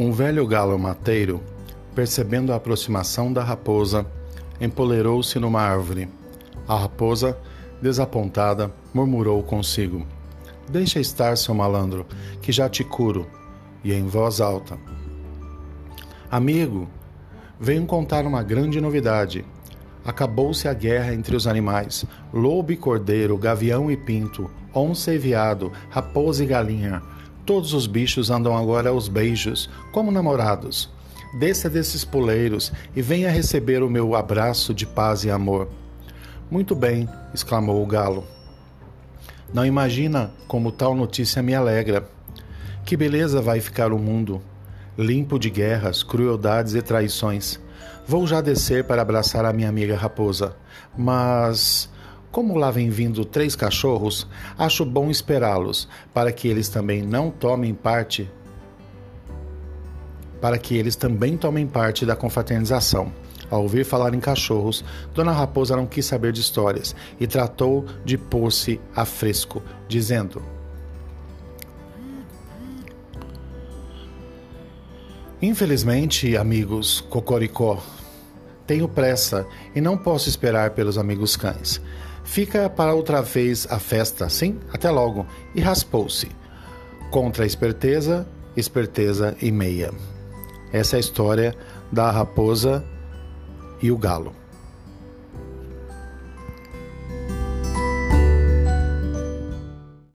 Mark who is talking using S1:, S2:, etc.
S1: Um velho galo mateiro, percebendo a aproximação da raposa, empolerou-se numa árvore. A raposa, desapontada, murmurou consigo: Deixa estar, seu malandro, que já te curo. E em voz alta: Amigo, venho contar uma grande novidade. Acabou-se a guerra entre os animais: lobo e cordeiro, gavião e pinto, onça e veado, raposa e galinha. Todos os bichos andam agora aos beijos, como namorados. Desça desses poleiros e venha receber o meu abraço de paz e amor. Muito bem, exclamou o galo. Não imagina como tal notícia me alegra. Que beleza vai ficar o mundo, limpo de guerras, crueldades e traições. Vou já descer para abraçar a minha amiga raposa, mas como lá vem vindo três cachorros, acho bom esperá-los, para que eles também não tomem parte para que eles também tomem parte da confraternização. Ao ouvir falar em cachorros, Dona Raposa não quis saber de histórias e tratou de pôr-se a fresco, dizendo: Infelizmente, amigos Cocoricó, tenho pressa e não posso esperar pelos amigos cães. Fica para outra vez a festa, sim? Até logo. E raspou-se. Contra a esperteza, esperteza e meia. Essa é a história da raposa e o galo.